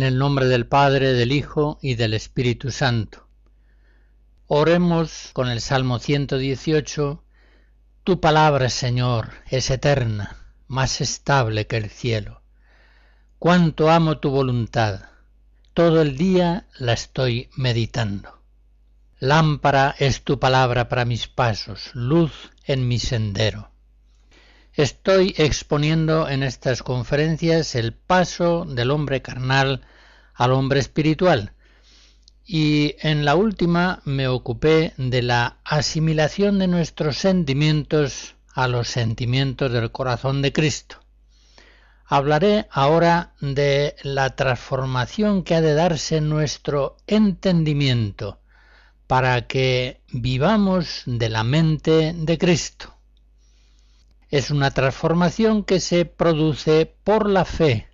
En el nombre del Padre, del Hijo y del Espíritu Santo. Oremos con el Salmo 118. Tu palabra, Señor, es eterna, más estable que el cielo. Cuánto amo tu voluntad. Todo el día la estoy meditando. Lámpara es tu palabra para mis pasos, luz en mi sendero. Estoy exponiendo en estas conferencias el paso del hombre carnal al hombre espiritual y en la última me ocupé de la asimilación de nuestros sentimientos a los sentimientos del corazón de Cristo. Hablaré ahora de la transformación que ha de darse en nuestro entendimiento para que vivamos de la mente de Cristo es una transformación que se produce por la fe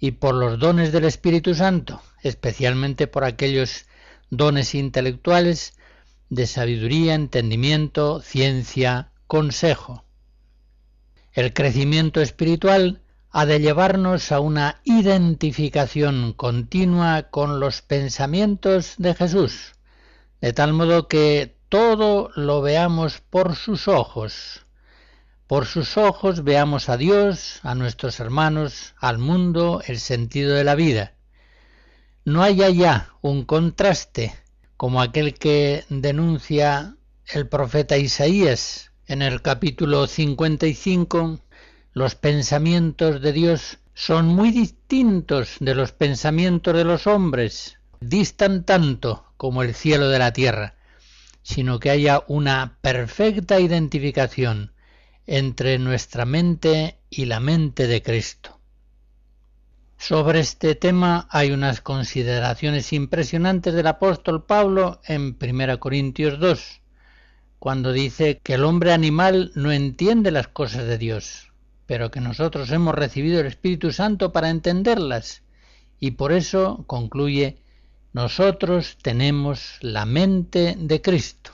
y por los dones del Espíritu Santo, especialmente por aquellos dones intelectuales de sabiduría, entendimiento, ciencia, consejo. El crecimiento espiritual ha de llevarnos a una identificación continua con los pensamientos de Jesús, de tal modo que todo lo veamos por sus ojos, por sus ojos veamos a Dios, a nuestros hermanos, al mundo, el sentido de la vida. No hay allá un contraste como aquel que denuncia el profeta Isaías en el capítulo 55. Los pensamientos de Dios son muy distintos de los pensamientos de los hombres, distan tanto como el cielo de la tierra, sino que haya una perfecta identificación entre nuestra mente y la mente de Cristo. Sobre este tema hay unas consideraciones impresionantes del apóstol Pablo en 1 Corintios 2, cuando dice que el hombre animal no entiende las cosas de Dios, pero que nosotros hemos recibido el Espíritu Santo para entenderlas, y por eso concluye, nosotros tenemos la mente de Cristo.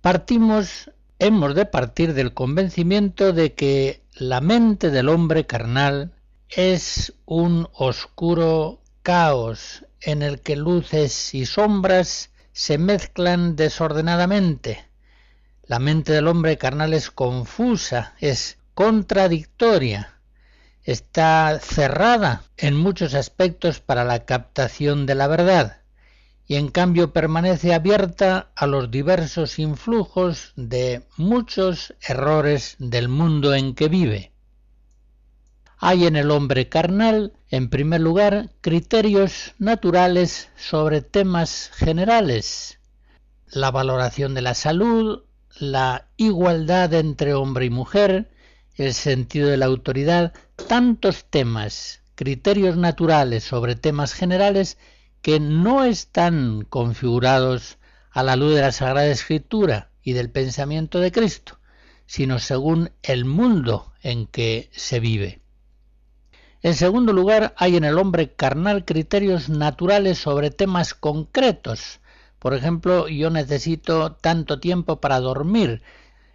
Partimos hemos de partir del convencimiento de que la mente del hombre carnal es un oscuro caos en el que luces y sombras se mezclan desordenadamente. La mente del hombre carnal es confusa, es contradictoria, está cerrada en muchos aspectos para la captación de la verdad y en cambio permanece abierta a los diversos influjos de muchos errores del mundo en que vive. Hay en el hombre carnal, en primer lugar, criterios naturales sobre temas generales, la valoración de la salud, la igualdad entre hombre y mujer, el sentido de la autoridad, tantos temas, criterios naturales sobre temas generales que no están configurados a la luz de la Sagrada Escritura y del pensamiento de Cristo, sino según el mundo en que se vive. En segundo lugar, hay en el hombre carnal criterios naturales sobre temas concretos. Por ejemplo, yo necesito tanto tiempo para dormir.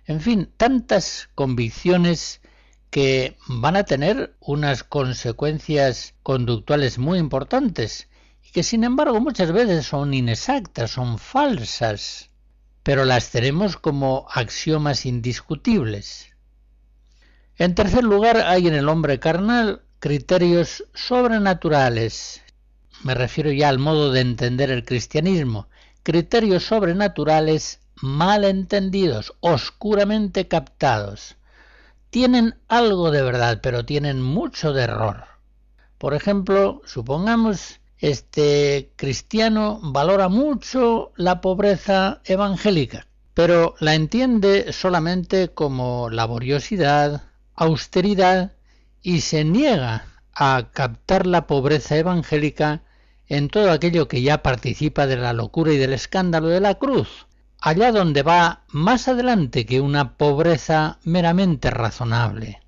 En fin, tantas convicciones que van a tener unas consecuencias conductuales muy importantes que sin embargo muchas veces son inexactas, son falsas, pero las tenemos como axiomas indiscutibles. En tercer lugar, hay en el hombre carnal criterios sobrenaturales. Me refiero ya al modo de entender el cristianismo. Criterios sobrenaturales mal entendidos, oscuramente captados. Tienen algo de verdad, pero tienen mucho de error. Por ejemplo, supongamos este cristiano valora mucho la pobreza evangélica, pero la entiende solamente como laboriosidad, austeridad y se niega a captar la pobreza evangélica en todo aquello que ya participa de la locura y del escándalo de la cruz, allá donde va más adelante que una pobreza meramente razonable.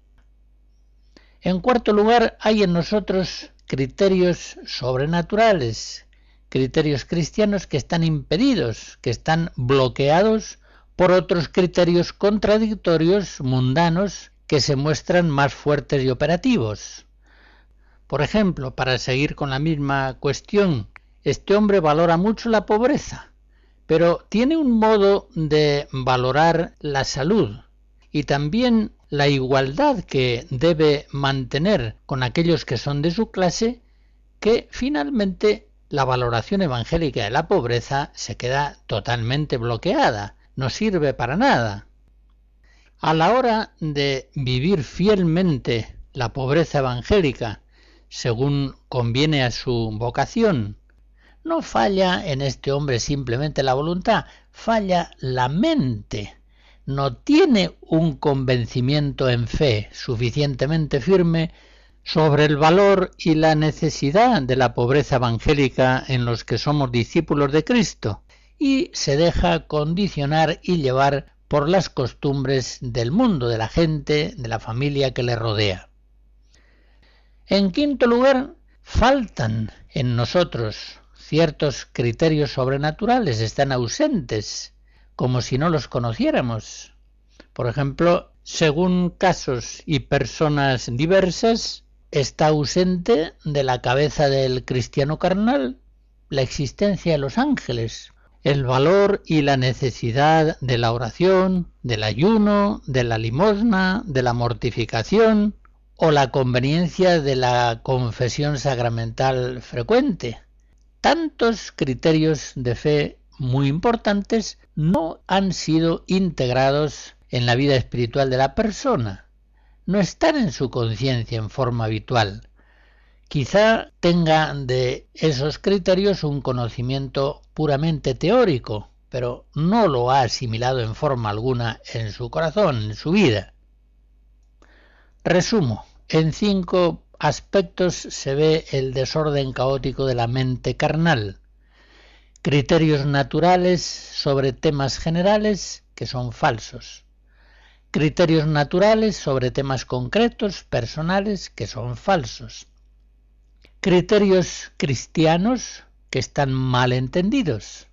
En cuarto lugar, hay en nosotros criterios sobrenaturales, criterios cristianos que están impedidos, que están bloqueados por otros criterios contradictorios, mundanos, que se muestran más fuertes y operativos. Por ejemplo, para seguir con la misma cuestión, este hombre valora mucho la pobreza, pero tiene un modo de valorar la salud y también la igualdad que debe mantener con aquellos que son de su clase, que finalmente la valoración evangélica de la pobreza se queda totalmente bloqueada, no sirve para nada. A la hora de vivir fielmente la pobreza evangélica, según conviene a su vocación, no falla en este hombre simplemente la voluntad, falla la mente. No tiene un convencimiento en fe suficientemente firme sobre el valor y la necesidad de la pobreza evangélica en los que somos discípulos de Cristo y se deja condicionar y llevar por las costumbres del mundo, de la gente, de la familia que le rodea. En quinto lugar, faltan en nosotros ciertos criterios sobrenaturales, están ausentes, como si no los conociéramos. Por ejemplo, según casos y personas diversas, está ausente de la cabeza del cristiano carnal la existencia de los ángeles, el valor y la necesidad de la oración, del ayuno, de la limosna, de la mortificación o la conveniencia de la confesión sacramental frecuente. Tantos criterios de fe muy importantes no han sido integrados en la vida espiritual de la persona no están en su conciencia en forma habitual. Quizá tenga de esos criterios un conocimiento puramente teórico, pero no lo ha asimilado en forma alguna en su corazón, en su vida. Resumo, en cinco aspectos se ve el desorden caótico de la mente carnal. Criterios naturales sobre temas generales que son falsos criterios naturales sobre temas concretos, personales, que son falsos. Criterios cristianos que están mal entendidos.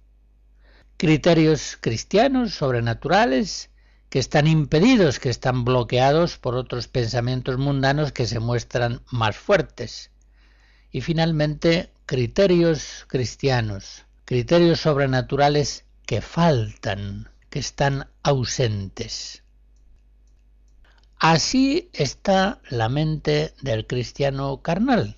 Criterios cristianos sobrenaturales que están impedidos, que están bloqueados por otros pensamientos mundanos que se muestran más fuertes. Y finalmente, criterios cristianos, criterios sobrenaturales que faltan, que están ausentes. Así está la mente del cristiano carnal.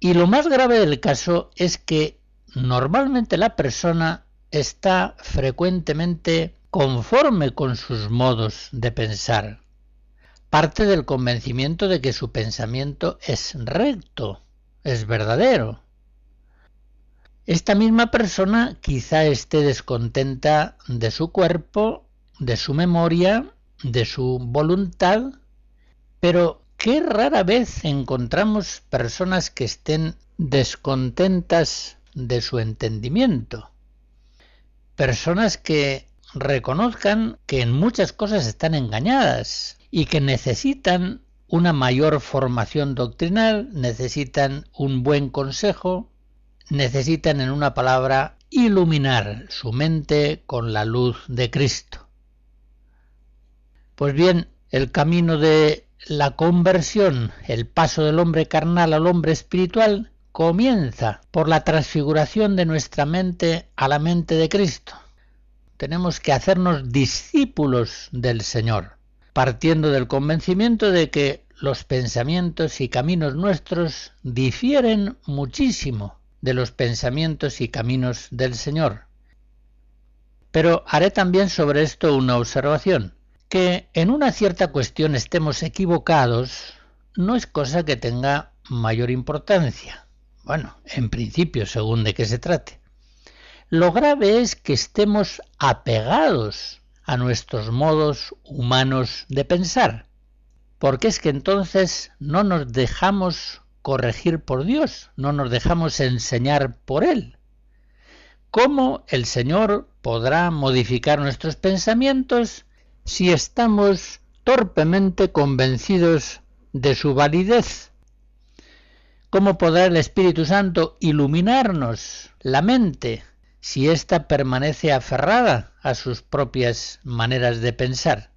Y lo más grave del caso es que normalmente la persona está frecuentemente conforme con sus modos de pensar. Parte del convencimiento de que su pensamiento es recto, es verdadero. Esta misma persona quizá esté descontenta de su cuerpo, de su memoria de su voluntad, pero qué rara vez encontramos personas que estén descontentas de su entendimiento, personas que reconozcan que en muchas cosas están engañadas y que necesitan una mayor formación doctrinal, necesitan un buen consejo, necesitan en una palabra iluminar su mente con la luz de Cristo. Pues bien, el camino de la conversión, el paso del hombre carnal al hombre espiritual, comienza por la transfiguración de nuestra mente a la mente de Cristo. Tenemos que hacernos discípulos del Señor, partiendo del convencimiento de que los pensamientos y caminos nuestros difieren muchísimo de los pensamientos y caminos del Señor. Pero haré también sobre esto una observación que en una cierta cuestión estemos equivocados no es cosa que tenga mayor importancia. Bueno, en principio, según de qué se trate. Lo grave es que estemos apegados a nuestros modos humanos de pensar, porque es que entonces no nos dejamos corregir por Dios, no nos dejamos enseñar por Él. ¿Cómo el Señor podrá modificar nuestros pensamientos si estamos torpemente convencidos de su validez? ¿Cómo podrá el Espíritu Santo iluminarnos la mente si ésta permanece aferrada a sus propias maneras de pensar?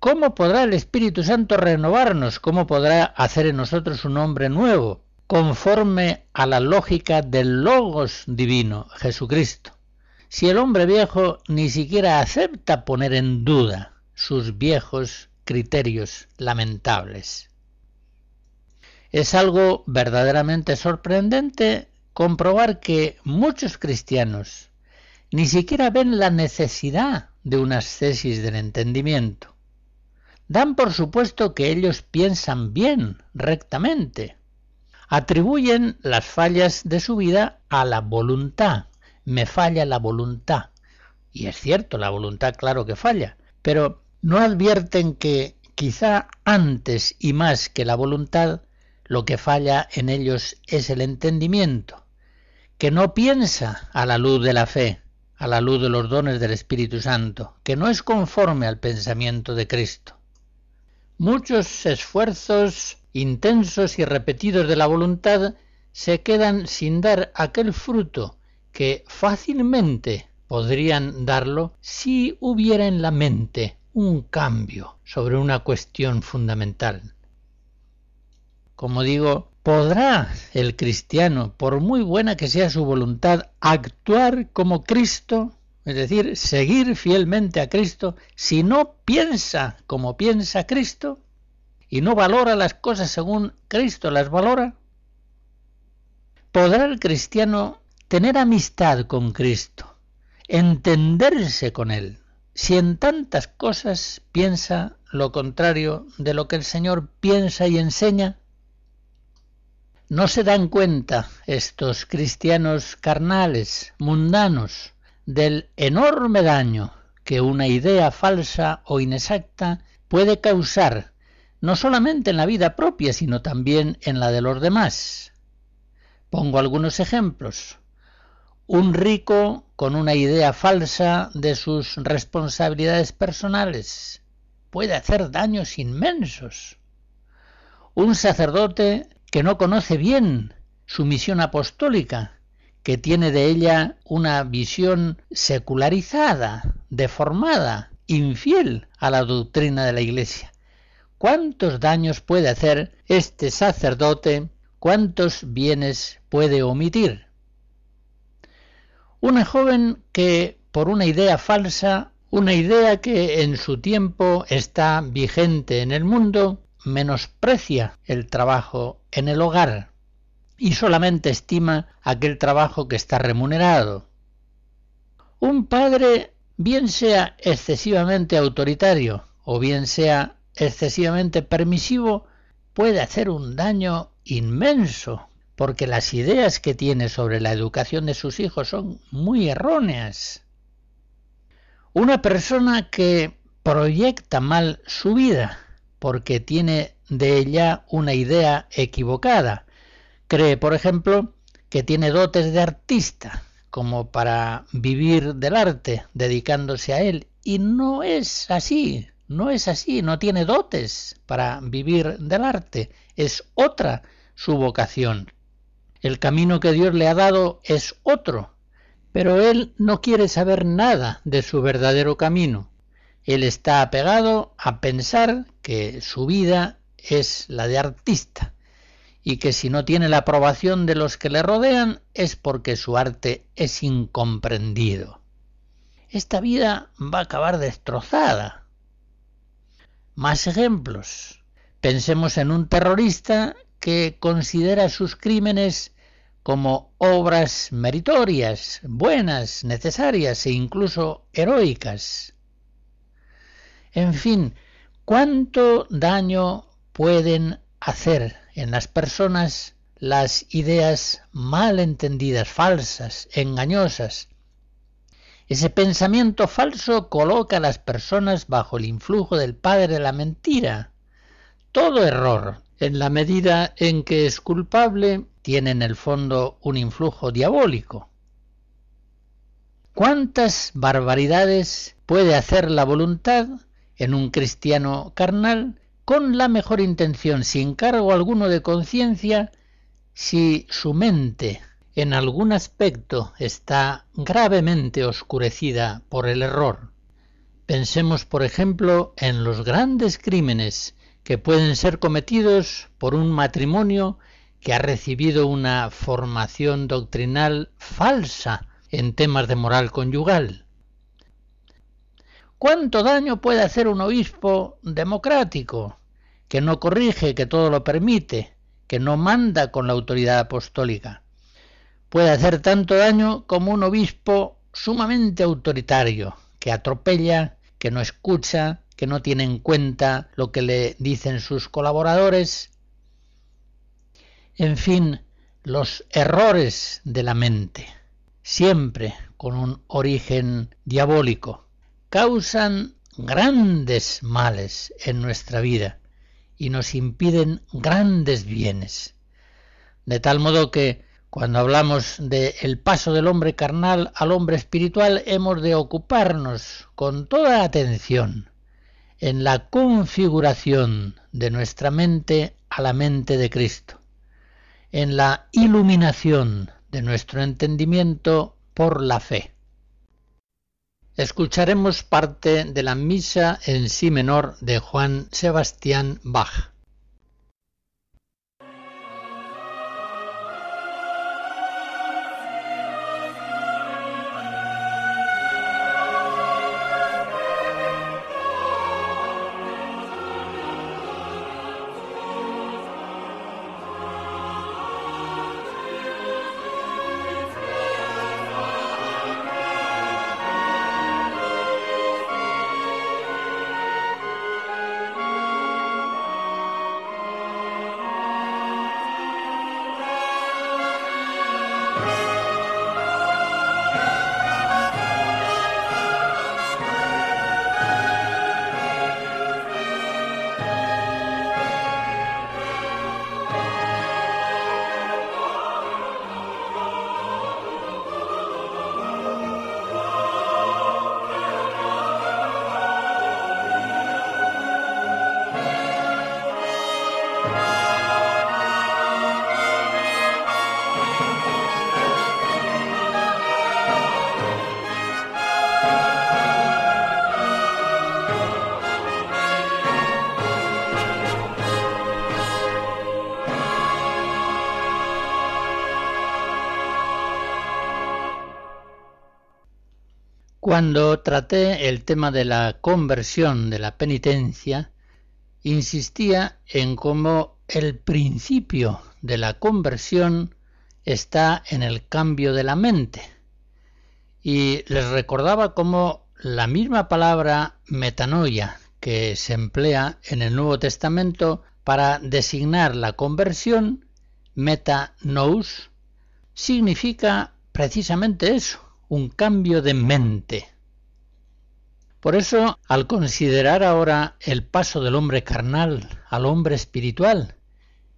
¿Cómo podrá el Espíritu Santo renovarnos? ¿Cómo podrá hacer en nosotros un hombre nuevo, conforme a la lógica del Logos divino, Jesucristo? Si el hombre viejo ni siquiera acepta poner en duda sus viejos criterios lamentables. Es algo verdaderamente sorprendente comprobar que muchos cristianos ni siquiera ven la necesidad de unas tesis del entendimiento. Dan por supuesto que ellos piensan bien, rectamente. Atribuyen las fallas de su vida a la voluntad. Me falla la voluntad. Y es cierto, la voluntad claro que falla, pero no advierten que quizá antes y más que la voluntad lo que falla en ellos es el entendimiento, que no piensa a la luz de la fe, a la luz de los dones del Espíritu Santo, que no es conforme al pensamiento de Cristo. Muchos esfuerzos intensos y repetidos de la voluntad se quedan sin dar aquel fruto que fácilmente podrían darlo si hubiera en la mente un cambio sobre una cuestión fundamental. Como digo, ¿podrá el cristiano, por muy buena que sea su voluntad, actuar como Cristo? Es decir, seguir fielmente a Cristo si no piensa como piensa Cristo y no valora las cosas según Cristo las valora. ¿Podrá el cristiano tener amistad con Cristo, entenderse con Él, si en tantas cosas piensa lo contrario de lo que el Señor piensa y enseña? No se dan cuenta estos cristianos carnales, mundanos, del enorme daño que una idea falsa o inexacta puede causar no solamente en la vida propia, sino también en la de los demás. Pongo algunos ejemplos. Un rico con una idea falsa de sus responsabilidades personales puede hacer daños inmensos. Un sacerdote que no conoce bien su misión apostólica, que tiene de ella una visión secularizada, deformada, infiel a la doctrina de la Iglesia. ¿Cuántos daños puede hacer este sacerdote? ¿Cuántos bienes puede omitir? Una joven que, por una idea falsa, una idea que en su tiempo está vigente en el mundo, menosprecia el trabajo en el hogar y solamente estima aquel trabajo que está remunerado. Un padre, bien sea excesivamente autoritario o bien sea excesivamente permisivo, puede hacer un daño inmenso, porque las ideas que tiene sobre la educación de sus hijos son muy erróneas. Una persona que proyecta mal su vida, porque tiene de ella una idea equivocada. Cree, por ejemplo, que tiene dotes de artista, como para vivir del arte, dedicándose a él, y no es así, no es así, no tiene dotes para vivir del arte, es otra su vocación. El camino que Dios le ha dado es otro, pero él no quiere saber nada de su verdadero camino. Él está apegado a pensar que su vida es la de artista y que si no tiene la aprobación de los que le rodean es porque su arte es incomprendido. Esta vida va a acabar destrozada. Más ejemplos. Pensemos en un terrorista que considera sus crímenes como obras meritorias, buenas, necesarias e incluso heroicas. En fin, ¿cuánto daño pueden hacer en las personas las ideas mal entendidas, falsas, engañosas? Ese pensamiento falso coloca a las personas bajo el influjo del padre de la mentira. Todo error En la medida en que es culpable, tiene en el fondo un influjo diabólico. ¿Cuántas barbaridades puede hacer la voluntad en un cristiano carnal con la mejor intención, sin cargo alguno de conciencia, si su mente en algún aspecto está gravemente oscurecida por el error. Pensemos, por ejemplo, en los grandes crímenes que pueden ser cometidos por un matrimonio que ha recibido una formación doctrinal falsa en temas de moral conyugal. ¿Cuánto daño puede hacer un obispo democrático que no corrige, que todo lo permite, que no manda con la autoridad apostólica? Puede hacer tanto daño como un obispo sumamente autoritario, que atropella, que no escucha, que no tiene en cuenta lo que le dicen sus colaboradores. En fin, los errores de la mente, siempre con un origen diabólico causan grandes males en nuestra vida y nos impiden grandes bienes. De tal modo que cuando hablamos del el paso del hombre carnal al hombre espiritual hemos de ocuparnos con toda atención en la configuración de nuestra mente a la mente de Cristo, en la iluminación de nuestro entendimiento por la fe escucharemos parte de la misa en sí menor de Juan Sebastián Bach. Cuando traté el tema de la conversión de la penitencia, insistía en cómo el principio de la conversión está en el cambio de la mente. Y les recordaba cómo la misma palabra metanoia que se emplea en el Nuevo Testamento para designar la conversión, metanous, significa precisamente eso, un cambio de mente. Por eso, al considerar ahora el paso del hombre carnal al hombre espiritual,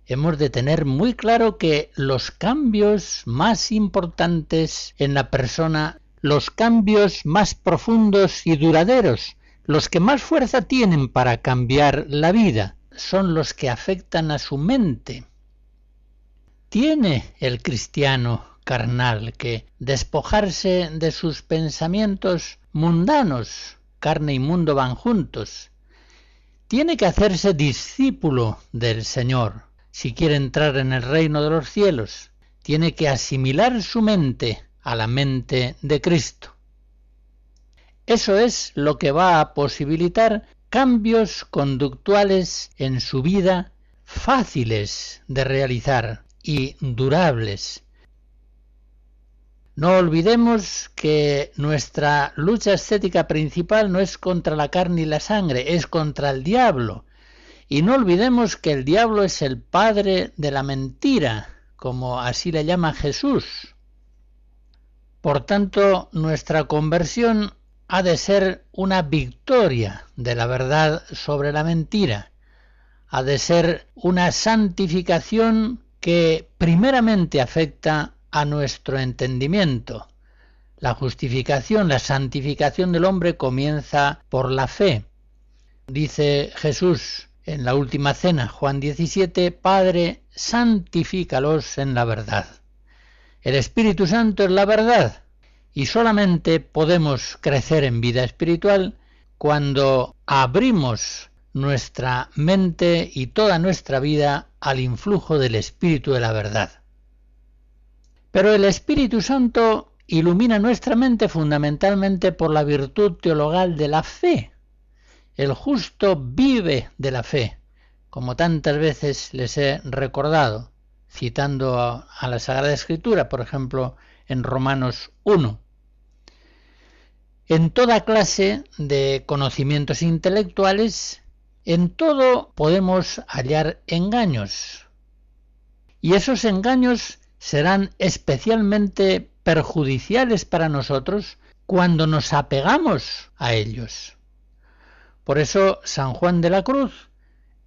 hemos de tener muy claro que los cambios más importantes en la persona, los cambios más profundos y duraderos, los que más fuerza tienen para cambiar la vida, son los que afectan a su mente. ¿Tiene el cristiano carnal que despojarse de sus pensamientos mundanos, carne y mundo van juntos. Tiene que hacerse discípulo del Señor si quiere entrar en el reino de los cielos. Tiene que asimilar su mente a la mente de Cristo. Eso es lo que va a posibilitar cambios conductuales en su vida fáciles de realizar y durables no olvidemos que nuestra lucha estética principal no es contra la carne y la sangre, es contra el diablo. Y no olvidemos que el diablo es el padre de la mentira, como así le llama Jesús. Por tanto, nuestra conversión ha de ser una victoria de la verdad sobre la mentira. ha de ser una santificación que primeramente afecta a nuestro entendimiento. La justificación, la santificación del hombre comienza por la fe. Dice Jesús en la última cena, Juan 17, Padre, santifícalos en la verdad. El Espíritu Santo es la verdad y solamente podemos crecer en vida espiritual cuando abrimos nuestra mente y toda nuestra vida al influjo del Espíritu de la verdad. Pero el Espíritu Santo ilumina nuestra mente fundamentalmente por la virtud teologal de la fe. El justo vive de la fe, como tantas veces les he recordado, citando a, la Sagrada Escritura, por ejemplo, en Romanos 1. En toda clase de conocimientos intelectuales, en todo podemos hallar engaños. Y esos engaños serán especialmente perjudiciales para nosotros cuando nos apegamos a ellos. Por eso San Juan de la Cruz,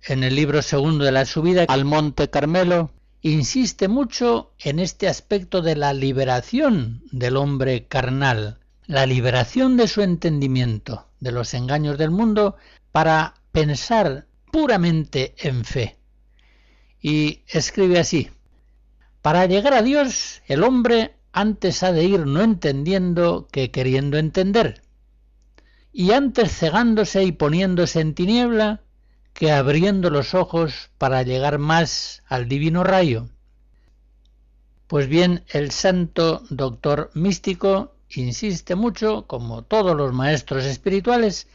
en el libro segundo de la subida al Monte Carmelo, insiste mucho en este aspecto de la liberación del hombre carnal, la liberación de su entendimiento, de los engaños del mundo, para pensar puramente en fe. Y escribe así, para llegar a Dios, el hombre antes ha de ir no entendiendo que queriendo entender, y antes cegándose y poniéndose en tiniebla que abriendo los ojos para llegar más al divino rayo. Pues bien, el santo doctor místico insiste mucho, como todos los maestros espirituales,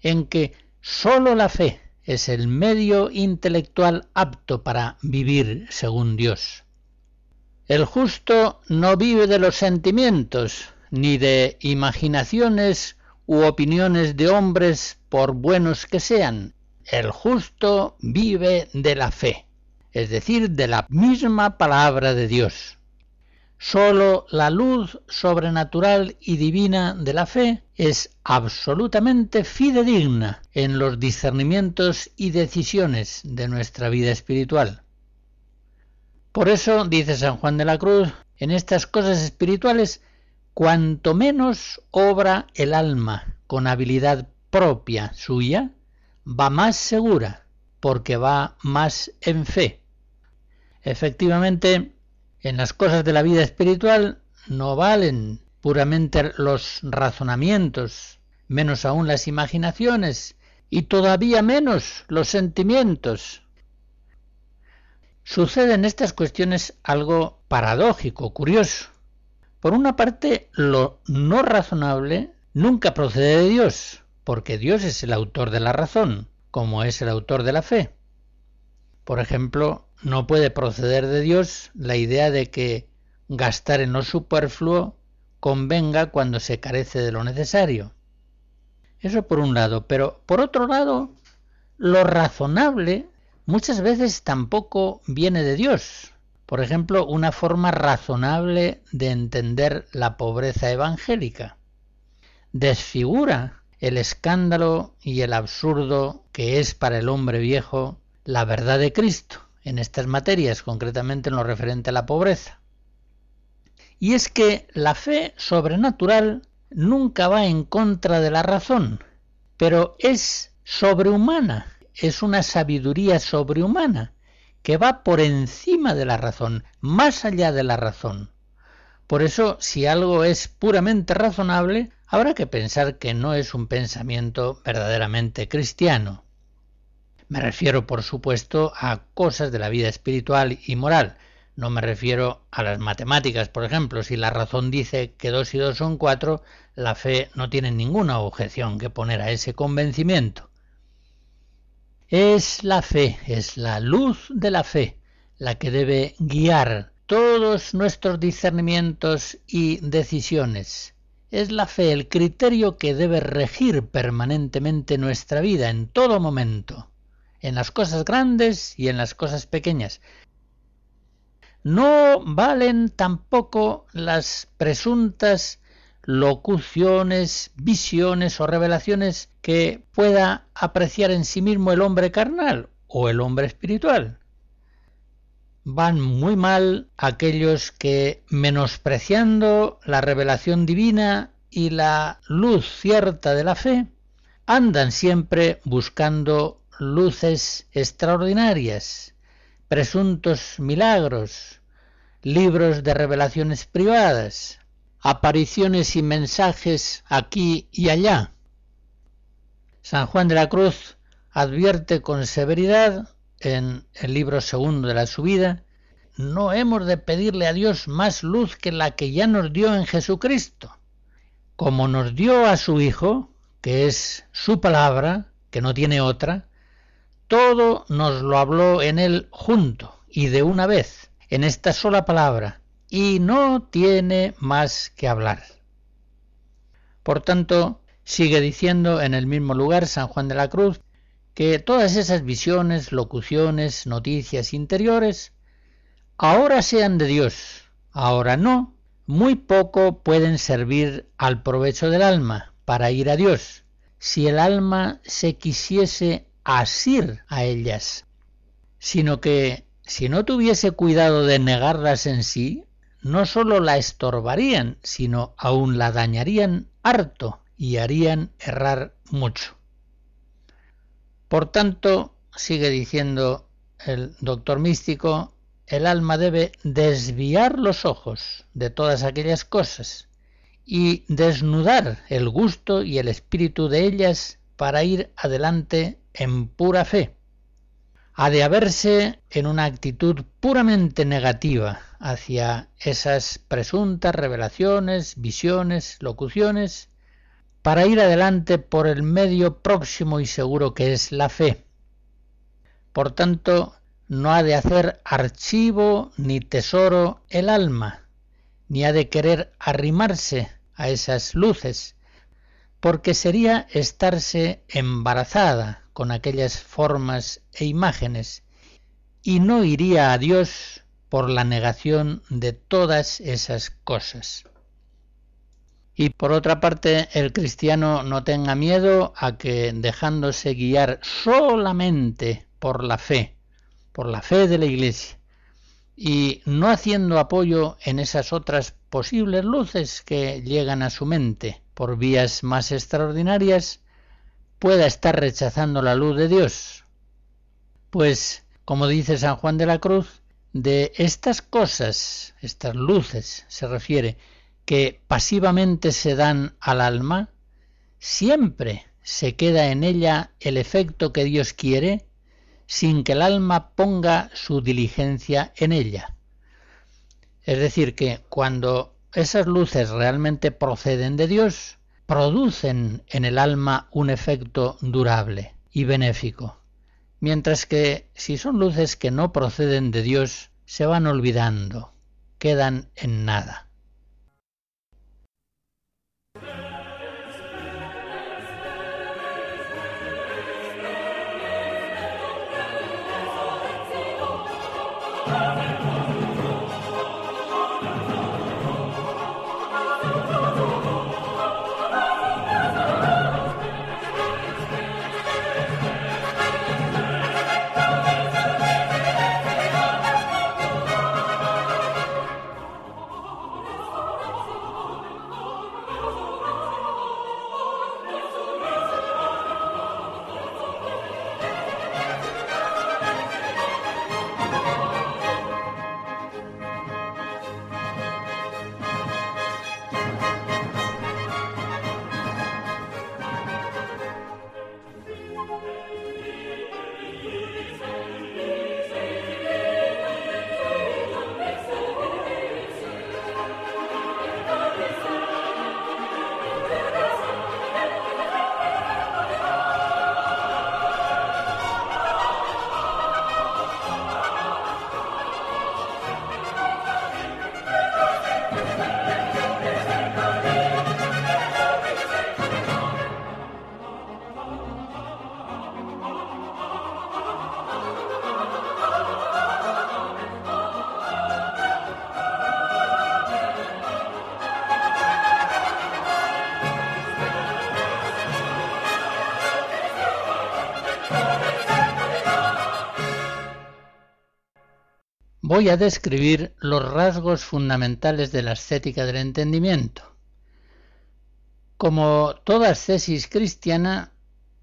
en que sólo la fe es el medio intelectual apto para vivir según Dios. El justo no vive de los sentimientos, ni de imaginaciones u opiniones de hombres por buenos que sean. El justo vive de la fe, es decir, de la misma palabra de Dios. Sólo la luz sobrenatural y divina de la fe es absolutamente fidedigna en los discernimientos y decisiones de nuestra vida espiritual. Por eso, dice San Juan de la Cruz, en estas cosas espirituales, cuanto menos obra el alma con habilidad propia suya, va más segura, porque va más en fe. Efectivamente, en las cosas de la vida espiritual no valen puramente los razonamientos, menos aún las imaginaciones, y todavía menos los sentimientos, Sucede en estas cuestiones algo paradójico, curioso. Por una parte, lo no razonable nunca procede de Dios, porque Dios es el autor de la razón, como es el autor de la fe. Por ejemplo, no puede proceder de Dios la idea de que gastar en lo superfluo convenga cuando se carece de lo necesario. Eso por un lado, pero por otro lado, lo razonable muchas veces tampoco viene de Dios. Por ejemplo, una forma razonable de entender la pobreza evangélica. Desfigura el escándalo y el absurdo que es para el hombre viejo la verdad de Cristo en estas materias, concretamente en lo referente a la pobreza. Y es que la fe sobrenatural nunca va en contra de la razón, pero es sobrehumana es una sabiduría sobrehumana que va por encima de la razón, más allá de la razón. Por eso, si algo es puramente razonable, habrá que pensar que no es un pensamiento verdaderamente cristiano. Me refiero, por supuesto, a cosas de la vida espiritual y moral. No me refiero a las matemáticas, por ejemplo. Si la razón dice que dos y dos son cuatro, la fe no tiene ninguna objeción que poner a ese convencimiento. Es la fe, es la luz de la fe la que debe guiar todos nuestros discernimientos y decisiones. Es la fe el criterio que debe regir permanentemente nuestra vida en todo momento, en las cosas grandes y en las cosas pequeñas. No valen tampoco las presuntas locuciones, visiones o revelaciones que pueda apreciar en sí mismo el hombre carnal o el hombre espiritual. Van muy mal aquellos que, menospreciando la revelación divina y la luz cierta de la fe, andan siempre buscando luces extraordinarias, presuntos milagros, libros de revelaciones privadas, apariciones y mensajes aquí y allá. San Juan de la Cruz advierte con severidad en el libro segundo de la subida, no hemos de pedirle a Dios más luz que la que ya nos dio en Jesucristo. Como nos dio a su Hijo, que es su palabra, que no tiene otra, todo nos lo habló en él junto y de una vez, en esta sola palabra, y no tiene más que hablar. Por tanto, sigue diciendo en el mismo lugar San Juan de la Cruz que todas esas visiones, locuciones, noticias interiores, ahora sean de Dios, ahora no, muy poco pueden servir al provecho del alma para ir a Dios, si el alma se quisiese asir a ellas, sino que si no tuviese cuidado de negarlas en sí, no sólo la estorbarían, sino aún la dañarían harto y harían errar mucho. Por tanto, sigue diciendo el doctor místico, el alma debe desviar los ojos de todas aquellas cosas y desnudar el gusto y el espíritu de ellas para ir adelante en pura fe. Ha de haberse en una actitud puramente negativa hacia esas presuntas revelaciones, visiones, locuciones, para ir adelante por el medio próximo y seguro que es la fe. Por tanto, no ha de hacer archivo ni tesoro el alma, ni ha de querer arrimarse a esas luces, porque sería estarse embarazada con aquellas formas e imágenes, y no iría a Dios por la negación de todas esas cosas. Y por otra parte, el cristiano no tenga miedo a que dejándose guiar solamente por la fe, por la fe de la Iglesia, y no haciendo apoyo en esas otras posibles luces que llegan a su mente por vías más extraordinarias, pueda estar rechazando la luz de Dios. Pues, como dice San Juan de la Cruz, de estas cosas, estas luces se refiere, que pasivamente se dan al alma, siempre se queda en ella el efecto que Dios quiere sin que el alma ponga su diligencia en ella. Es decir, que cuando esas luces realmente proceden de Dios, producen en el alma un efecto durable y benéfico, mientras que si son luces que no proceden de Dios, se van olvidando, quedan en nada. Voy a describir los rasgos fundamentales de la ascética del entendimiento. Como toda ascesis cristiana,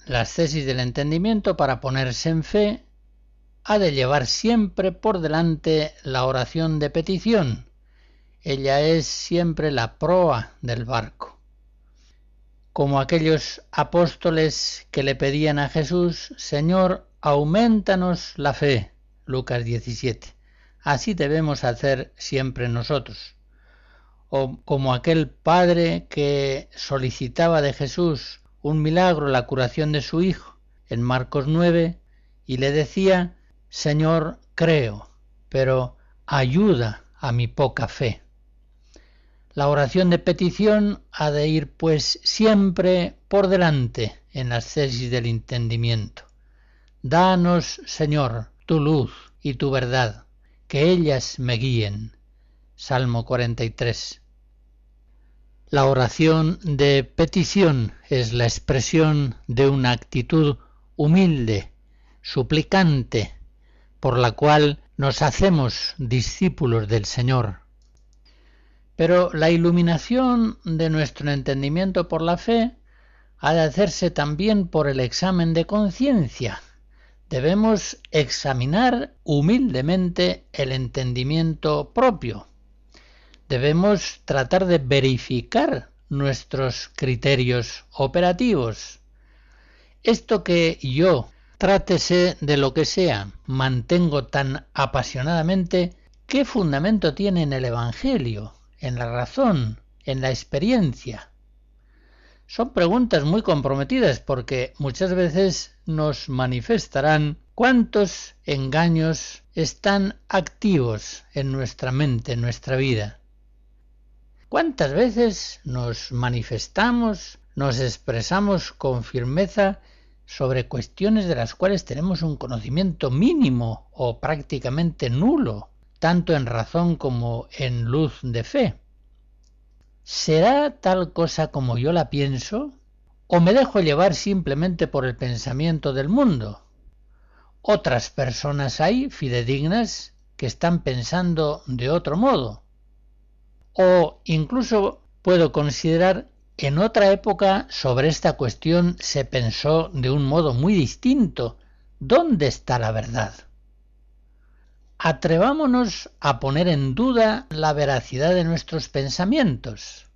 la ascesis del entendimiento para ponerse en fe ha de llevar siempre por delante la oración de petición. Ella es siempre la proa del barco. Como aquellos apóstoles que le pedían a Jesús, Señor, aumentanos la fe. Lucas 17. Así debemos hacer siempre nosotros. O como aquel padre que solicitaba de Jesús un milagro, la curación de su hijo, en Marcos 9, y le decía, Señor, creo, pero ayuda a mi poca fe. La oración de petición ha de ir pues siempre por delante en las tesis del entendimiento. Danos, Señor, tu luz y tu verdad, que ellas me guíen. Salmo 43. La oración de petición es la expresión de una actitud humilde, suplicante, por la cual nos hacemos discípulos del Señor. Pero la iluminación de nuestro entendimiento por la fe ha de hacerse también por el examen de conciencia. Debemos examinar humildemente el entendimiento propio. Debemos tratar de verificar nuestros criterios operativos. Esto que yo Trátese de lo que sea, mantengo tan apasionadamente, ¿qué fundamento tiene en el Evangelio, en la razón, en la experiencia? Son preguntas muy comprometidas porque muchas veces nos manifestarán cuántos engaños están activos en nuestra mente, en nuestra vida. ¿Cuántas veces nos manifestamos, nos expresamos con firmeza sobre cuestiones de las cuales tenemos un conocimiento mínimo o prácticamente nulo, tanto en razón como en luz de fe. ¿Será tal cosa como yo la pienso? ¿O me dejo llevar simplemente por el pensamiento del mundo? Otras personas hay fidedignas que están pensando de otro modo. O incluso puedo considerar en otra época sobre esta cuestión se pensó de un modo muy distinto. ¿Dónde está la verdad? Atrevámonos a poner en duda la veracidad de nuestros pensamientos.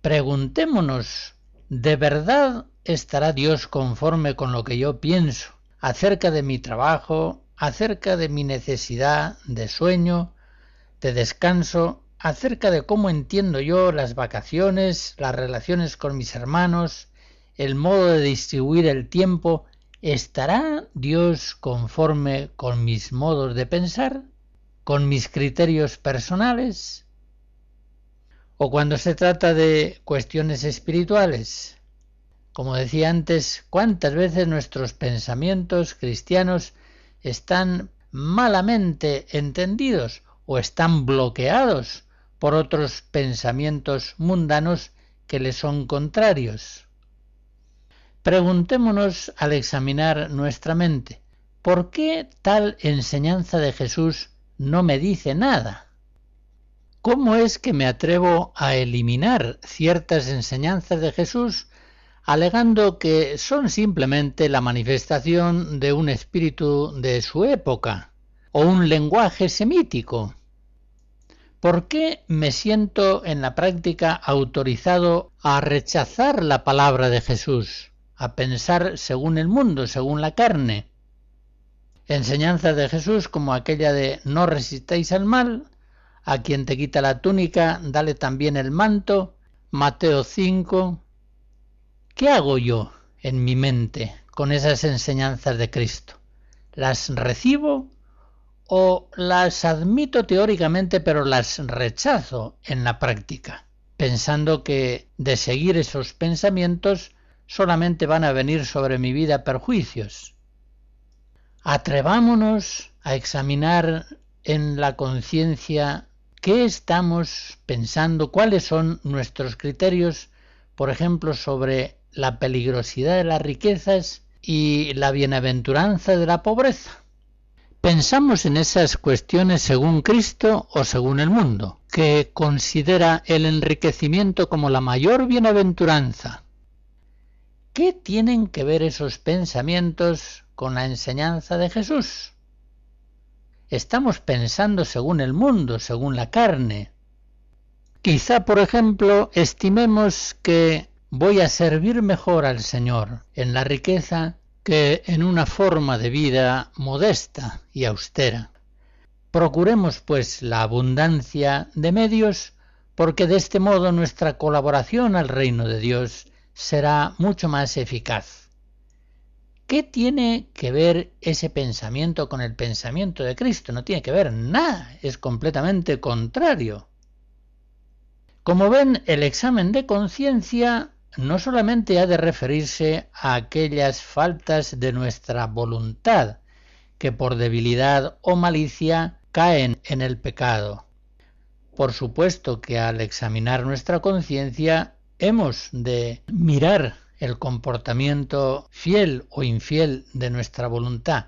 Preguntémonos, ¿de verdad estará Dios conforme con lo que yo pienso acerca de mi trabajo, acerca de mi necesidad de sueño, de descanso acerca de cómo entiendo yo las vacaciones, las relaciones con mis hermanos, el modo de distribuir el tiempo, ¿estará Dios conforme con mis modos de pensar, con mis criterios personales? O cuando se trata de cuestiones espirituales, como decía antes, ¿cuántas veces nuestros pensamientos cristianos están malamente entendidos o están bloqueados por otros pensamientos mundanos que le son contrarios. Preguntémonos al examinar nuestra mente, ¿por qué tal enseñanza de Jesús no me dice nada? ¿Cómo es que me atrevo a eliminar ciertas enseñanzas de Jesús alegando que son simplemente la manifestación de un espíritu de su época o un lenguaje semítico? ¿Por qué me siento en la práctica autorizado a rechazar la palabra de Jesús, a pensar según el mundo, según la carne? Enseñanzas de Jesús como aquella de no resistáis al mal, a quien te quita la túnica, dale también el manto, Mateo 5. ¿Qué hago yo en mi mente con esas enseñanzas de Cristo? ¿Las recibo o las admito teóricamente pero las rechazo en la práctica, pensando que de seguir esos pensamientos solamente van a venir sobre mi vida perjuicios. Atrevámonos a examinar en la conciencia qué estamos pensando, cuáles son nuestros criterios, por ejemplo, sobre la peligrosidad de las riquezas y la bienaventuranza de la pobreza Pensamos en esas cuestiones según Cristo o según el mundo, que considera el enriquecimiento como la mayor bienaventuranza. ¿Qué tienen que ver esos pensamientos con la enseñanza de Jesús? Estamos pensando según el mundo, según la carne. Quizá, por ejemplo, estimemos que voy a servir mejor al Señor en la riqueza que en una forma de vida modesta y austera. Procuremos, pues, la abundancia de medios, porque de este modo nuestra colaboración al reino de Dios será mucho más eficaz. ¿Qué tiene que ver ese pensamiento con el pensamiento de Cristo? No tiene que ver nada, es completamente contrario. Como ven, el examen de conciencia no solamente ha de referirse a aquellas faltas de nuestra voluntad que por debilidad o malicia caen en el pecado. Por supuesto que al examinar nuestra conciencia hemos de mirar el comportamiento fiel o infiel de nuestra voluntad,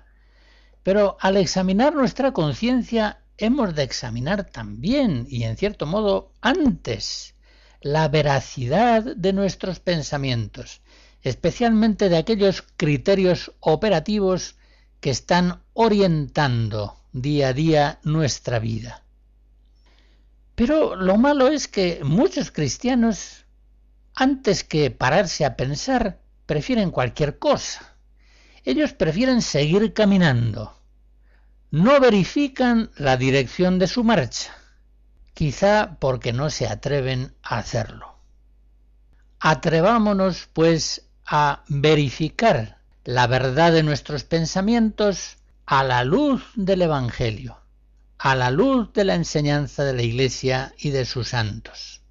pero al examinar nuestra conciencia hemos de examinar también, y en cierto modo antes, la veracidad de nuestros pensamientos, especialmente de aquellos criterios operativos que están orientando día a día nuestra vida. Pero lo malo es que muchos cristianos, antes que pararse a pensar, prefieren cualquier cosa. Ellos prefieren seguir caminando. No verifican la dirección de su marcha quizá porque no se atreven a hacerlo. Atrevámonos, pues, a verificar la verdad de nuestros pensamientos a la luz del Evangelio, a la luz de la enseñanza de la Iglesia y de sus santos.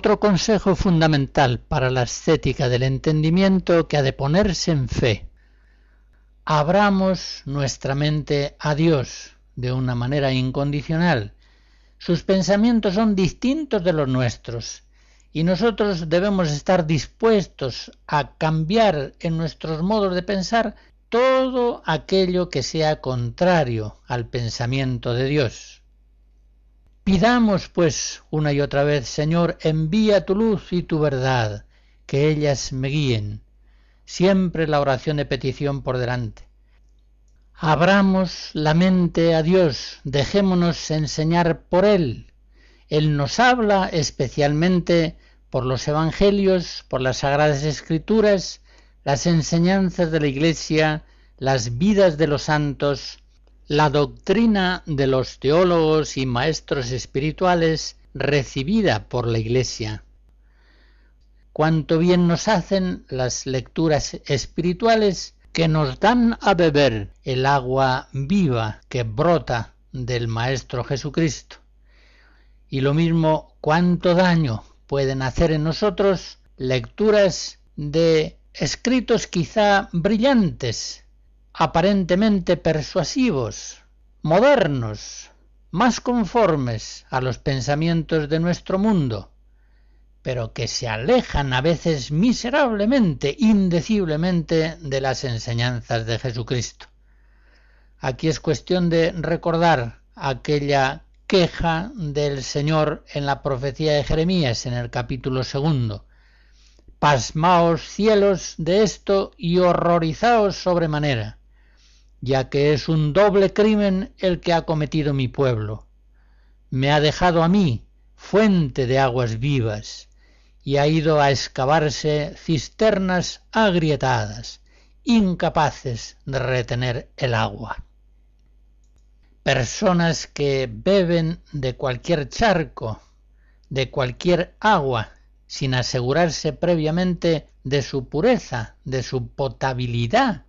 Otro consejo fundamental para la estética del entendimiento que ha de ponerse en fe. Abramos nuestra mente a Dios de una manera incondicional. Sus pensamientos son distintos de los nuestros y nosotros debemos estar dispuestos a cambiar en nuestros modos de pensar todo aquello que sea contrario al pensamiento de Dios. Pidamos, pues, una y otra vez, Señor, envía tu luz y tu verdad, que ellas me guíen. Siempre la oración de petición por delante. Abramos la mente a Dios, dejémonos enseñar por Él. Él nos habla especialmente por los Evangelios, por las Sagradas Escrituras, las enseñanzas de la Iglesia, las vidas de los santos, la doctrina de los teólogos y maestros espirituales recibida por la Iglesia. Cuánto bien nos hacen las lecturas espirituales que nos dan a beber el agua viva que brota del Maestro Jesucristo. Y lo mismo, cuánto daño pueden hacer en nosotros lecturas de escritos quizá brillantes, aparentemente persuasivos, modernos, más conformes a los pensamientos de nuestro mundo, pero que se alejan a veces miserablemente, indeciblemente de las enseñanzas de Jesucristo. Aquí es cuestión de recordar aquella queja del Señor en la profecía de Jeremías en el capítulo segundo. Pasmaos cielos de esto y horrorizaos sobremanera, ya que es un doble crimen el que ha cometido mi pueblo. Me ha dejado a mí, fuente de aguas vivas, y ha ido a excavarse cisternas agrietadas, incapaces de retener el agua. Personas que beben de cualquier charco, de cualquier agua, sin asegurarse previamente de su pureza, de su potabilidad,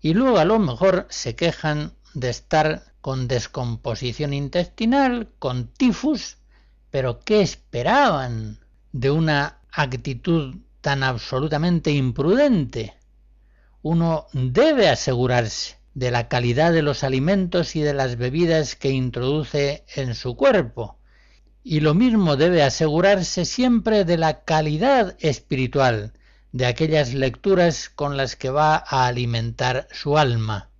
y luego a lo mejor se quejan de estar con descomposición intestinal, con tifus, pero ¿qué esperaban? de una actitud tan absolutamente imprudente. Uno debe asegurarse de la calidad de los alimentos y de las bebidas que introduce en su cuerpo, y lo mismo debe asegurarse siempre de la calidad espiritual de aquellas lecturas con las que va a alimentar su alma.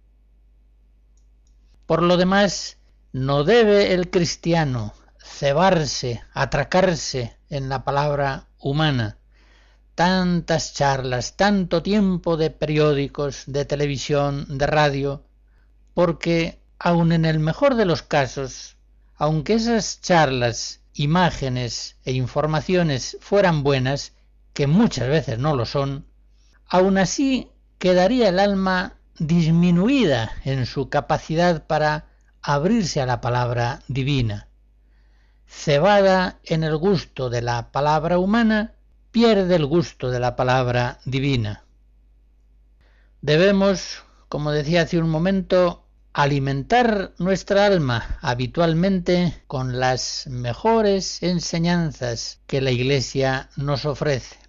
Por lo demás, no debe el cristiano cebarse, atracarse en la palabra humana. Tantas charlas, tanto tiempo de periódicos, de televisión, de radio, porque aun en el mejor de los casos, aunque esas charlas, imágenes e informaciones fueran buenas, que muchas veces no lo son, aun así quedaría el alma disminuida en su capacidad para abrirse a la palabra divina cebada en el gusto de la palabra humana, pierde el gusto de la palabra divina. Debemos, como decía hace un momento, alimentar nuestra alma habitualmente con las mejores enseñanzas que la Iglesia nos ofrece.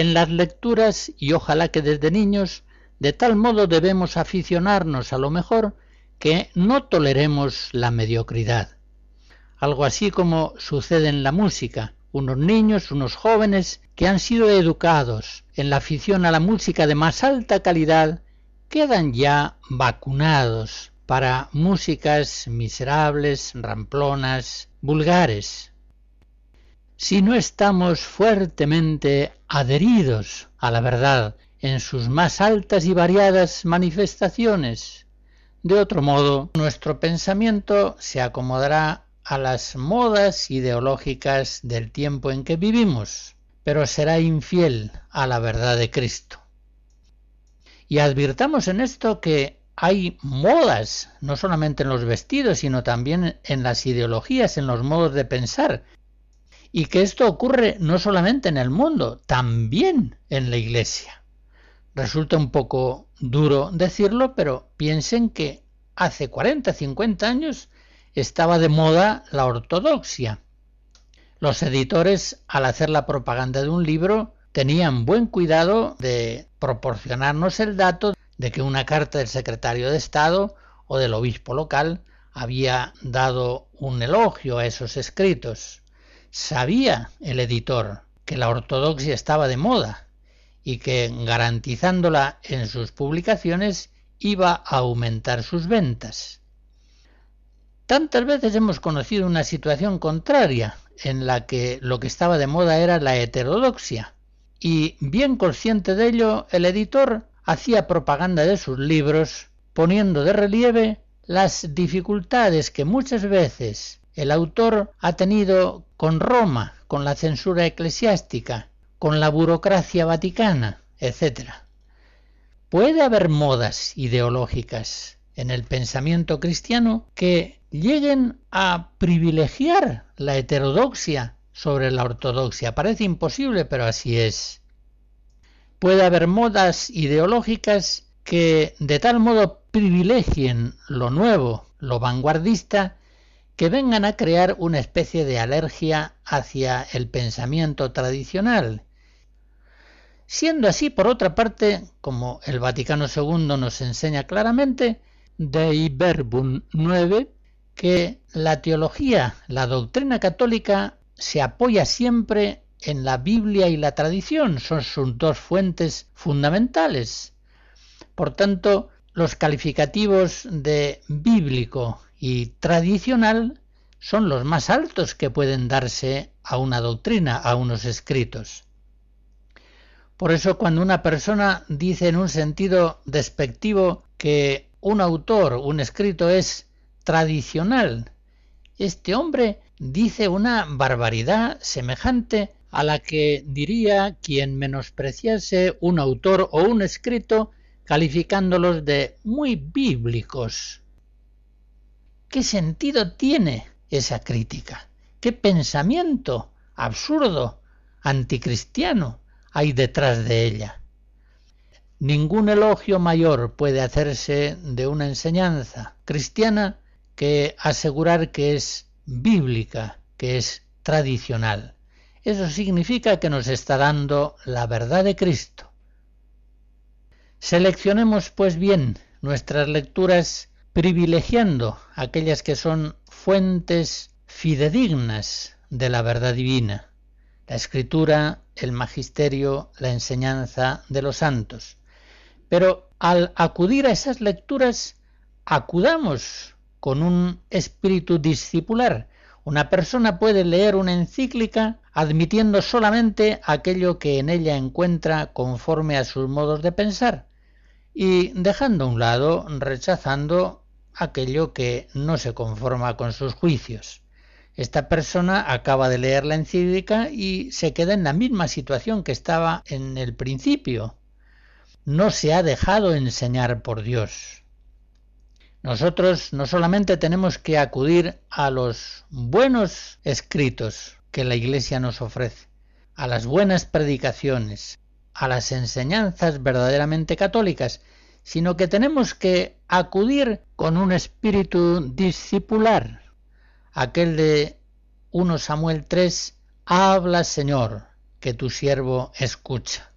En las lecturas, y ojalá que desde niños, de tal modo debemos aficionarnos a lo mejor que no toleremos la mediocridad algo así como sucede en la música. Unos niños, unos jóvenes que han sido educados en la afición a la música de más alta calidad, quedan ya vacunados para músicas miserables, ramplonas, vulgares. Si no estamos fuertemente adheridos a la verdad en sus más altas y variadas manifestaciones, de otro modo nuestro pensamiento se acomodará a las modas ideológicas del tiempo en que vivimos, pero será infiel a la verdad de Cristo. Y advirtamos en esto que hay modas, no solamente en los vestidos, sino también en las ideologías, en los modos de pensar, y que esto ocurre no solamente en el mundo, también en la Iglesia. Resulta un poco duro decirlo, pero piensen que hace 40, 50 años estaba de moda la ortodoxia. Los editores, al hacer la propaganda de un libro, tenían buen cuidado de proporcionarnos el dato de que una carta del secretario de Estado o del obispo local había dado un elogio a esos escritos. Sabía el editor que la ortodoxia estaba de moda y que garantizándola en sus publicaciones iba a aumentar sus ventas. Tantas veces hemos conocido una situación contraria, en la que lo que estaba de moda era la heterodoxia, y bien consciente de ello, el editor hacía propaganda de sus libros, poniendo de relieve las dificultades que muchas veces el autor ha tenido con Roma, con la censura eclesiástica, con la burocracia vaticana, etc. Puede haber modas ideológicas en el pensamiento cristiano que lleguen a privilegiar la heterodoxia sobre la ortodoxia. Parece imposible, pero así es. Puede haber modas ideológicas que de tal modo privilegien lo nuevo, lo vanguardista, que vengan a crear una especie de alergia hacia el pensamiento tradicional. Siendo así, por otra parte, como el Vaticano II nos enseña claramente, Dei Verbum 9 que la teología, la doctrina católica, se apoya siempre en la Biblia y la tradición, son sus dos fuentes fundamentales. Por tanto, los calificativos de bíblico y tradicional son los más altos que pueden darse a una doctrina, a unos escritos. Por eso cuando una persona dice en un sentido despectivo que un autor, un escrito es tradicional, este hombre dice una barbaridad semejante a la que diría quien menospreciase un autor o un escrito calificándolos de muy bíblicos. ¿Qué sentido tiene esa crítica? ¿Qué pensamiento absurdo, anticristiano hay detrás de ella? Ningún elogio mayor puede hacerse de una enseñanza cristiana que asegurar que es bíblica, que es tradicional. Eso significa que nos está dando la verdad de Cristo. Seleccionemos pues bien nuestras lecturas privilegiando aquellas que son fuentes fidedignas de la verdad divina, la escritura, el magisterio, la enseñanza de los santos. Pero al acudir a esas lecturas, acudamos con un espíritu discipular. Una persona puede leer una encíclica admitiendo solamente aquello que en ella encuentra conforme a sus modos de pensar y dejando a un lado, rechazando aquello que no se conforma con sus juicios. Esta persona acaba de leer la encíclica y se queda en la misma situación que estaba en el principio. No se ha dejado enseñar por Dios. Nosotros no solamente tenemos que acudir a los buenos escritos que la Iglesia nos ofrece, a las buenas predicaciones, a las enseñanzas verdaderamente católicas, sino que tenemos que acudir con un espíritu discipular, aquel de 1 Samuel 3, habla Señor, que tu siervo escucha.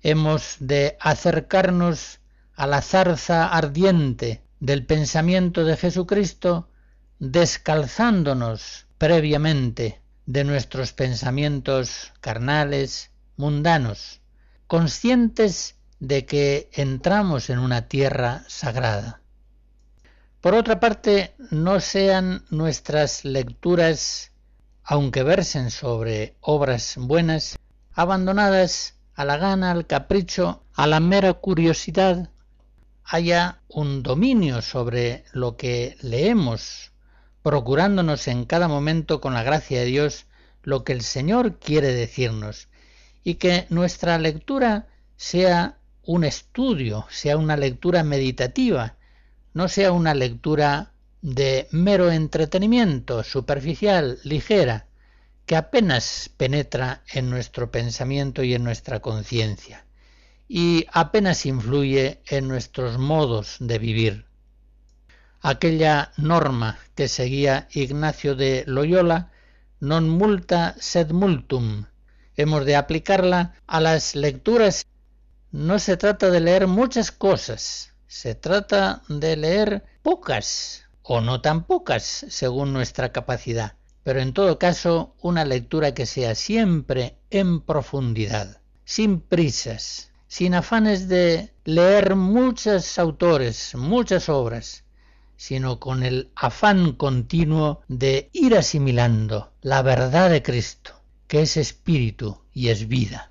Hemos de acercarnos a la zarza ardiente del pensamiento de Jesucristo, descalzándonos previamente de nuestros pensamientos carnales, mundanos, conscientes de que entramos en una tierra sagrada. Por otra parte, no sean nuestras lecturas, aunque versen sobre obras buenas, abandonadas a la gana, al capricho, a la mera curiosidad, haya un dominio sobre lo que leemos, procurándonos en cada momento con la gracia de Dios lo que el Señor quiere decirnos, y que nuestra lectura sea un estudio, sea una lectura meditativa, no sea una lectura de mero entretenimiento, superficial, ligera, que apenas penetra en nuestro pensamiento y en nuestra conciencia, y apenas influye en nuestros modos de vivir. Aquella norma que seguía Ignacio de Loyola, non multa sed multum, hemos de aplicarla a las lecturas. No se trata de leer muchas cosas, se trata de leer pocas o no tan pocas según nuestra capacidad, pero en todo caso una lectura que sea siempre en profundidad, sin prisas, sin afanes de leer muchos autores, muchas obras, sino con el afán continuo de ir asimilando la verdad de Cristo, que es espíritu y es vida.